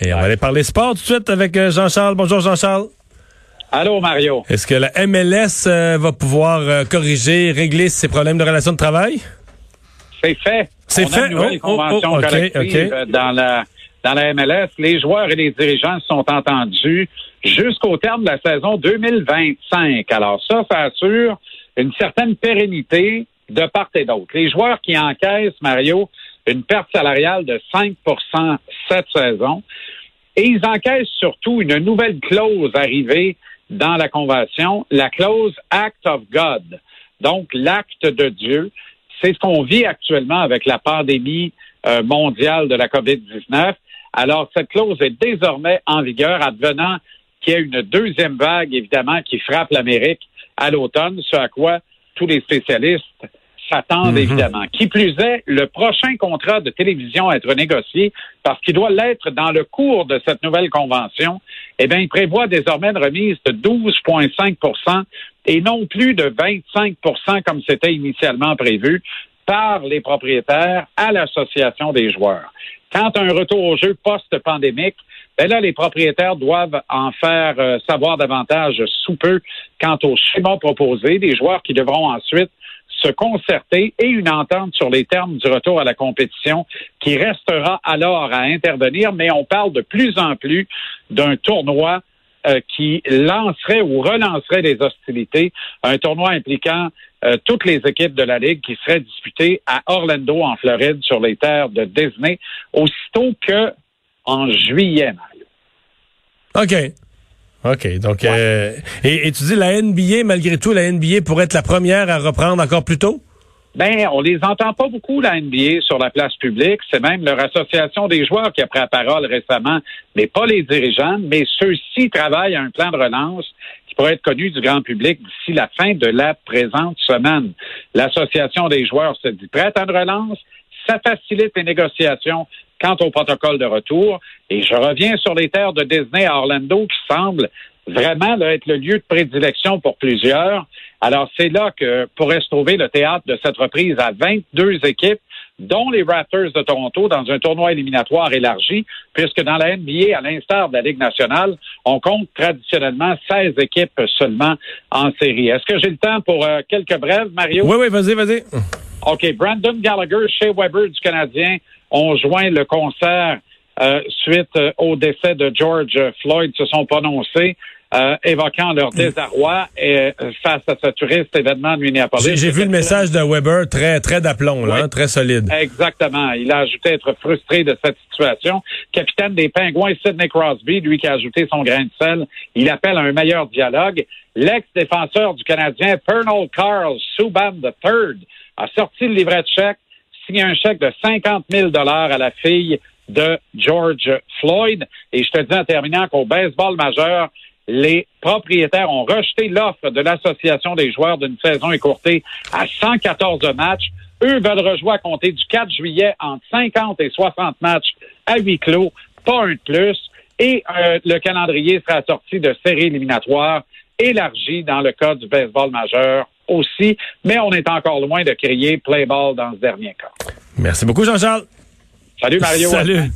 Et on va aller parler sport tout de suite avec euh, Jean-Charles. Bonjour Jean-Charles. Allô Mario. Est-ce que la MLS euh, va pouvoir euh, corriger, régler ses problèmes de relations de travail? C'est fait. C'est fait. A une nouvelle Oh, oh, convention oh, ok, collective ok. euh, dans la dans la MLS. Les joueurs et les dirigeants se sont entendus jusqu'au terme de la saison 2025. Alors ça, ça assure une certaine pérennité de part et d'autre. Les joueurs qui encaissent, Mario, une perte salariale de 5% cette saison. Et ils encaissent surtout une nouvelle clause arrivée dans la convention, la clause Act of God. Donc, l'acte de Dieu. C'est ce qu'on vit actuellement avec la pandémie euh, mondiale de la COVID-19. Alors, cette clause est désormais en vigueur, advenant qu'il y ait une deuxième vague, évidemment, qui frappe l'Amérique à l'automne, ce à quoi tous les spécialistes s'attendent Mhm. évidemment. Qui plus est, le prochain contrat de télévision à être négocié, parce qu'il doit l'être dans le cours de cette nouvelle convention, eh bien, il prévoit désormais une remise de 12,5% et non plus de 25% comme c'était initialement prévu par les propriétaires à l'association des joueurs. Quand un retour au jeu post-pandémique, ben là, les propriétaires doivent en faire euh, savoir davantage sous peu quant au schéma proposé, des joueurs qui devront ensuite se concerter et une entente sur les termes du retour à la compétition qui restera alors à intervenir, mais on parle de plus en plus d'un tournoi euh, qui lancerait ou relancerait les hostilités, un tournoi impliquant euh, toutes les équipes de la Ligue qui serait disputé à Orlando, en Floride, sur les terres de Disney, aussitôt que en juillet, Mario. OK. OK. Donc, euh, et, et tu dis la NBA, malgré tout, la NBA pourrait être la première à reprendre encore plus tôt? Ben, on les entend pas beaucoup, la NBA, sur la place publique. C'est même leur association des joueurs qui a pris la parole récemment, mais pas les dirigeants. Mais ceux-ci travaillent à un plan de relance qui pourrait être connu du grand public d'ici la fin de la présente semaine. L'association des joueurs se dit prête à une relance. Ça facilite les négociations quant au protocole de retour. Et je reviens sur les terres de Disney à Orlando qui semble vraiment être le lieu de prédilection pour plusieurs. Alors, c'est là que pourrait se trouver le théâtre de cette reprise à 22 équipes, dont les Raptors de Toronto, dans un tournoi éliminatoire élargi, puisque dans la NBA, à l'instar de la Ligue nationale, on compte traditionnellement 16 équipes seulement en série. Est-ce que j'ai le temps pour euh, quelques brèves, Mario? Oui, oui, vas-y, vas-y. OK. Brandon Gallagher, chez Weber du Canadien, ont joint le concert euh, suite euh, au décès de George Floyd, se sont prononcés, euh, évoquant leur désarroi euh, face à ce touriste événement de Minneapolis. J'ai j'ai vu le message de Weber très, très d'aplomb, là, Oui. hein, très solide. Exactement. Il a ajouté être frustré de cette situation. Capitaine des Pingouins, Sidney Crosby, lui qui a ajouté son grain de sel, il appelle à un meilleur dialogue. L'ex-défenseur du Canadien, Pernal Carl Subban III, a sorti le livret de chèque, signé un chèque de 50 000 à la fille de George Floyd. Et je te dis en terminant qu'au baseball majeur, les propriétaires ont rejeté l'offre de l'Association des joueurs d'une saison écourtée à 114 matchs. Eux veulent rejouer à compter du 4 juillet entre 50 et 60 matchs à huis clos, pas un de plus. Et euh, le calendrier sera assorti de séries éliminatoires élargies dans le cas du baseball majeur aussi. Mais on est encore loin de crier play ball dans ce dernier cas. Merci beaucoup, Jean-Charles. Salut Mario. Salut.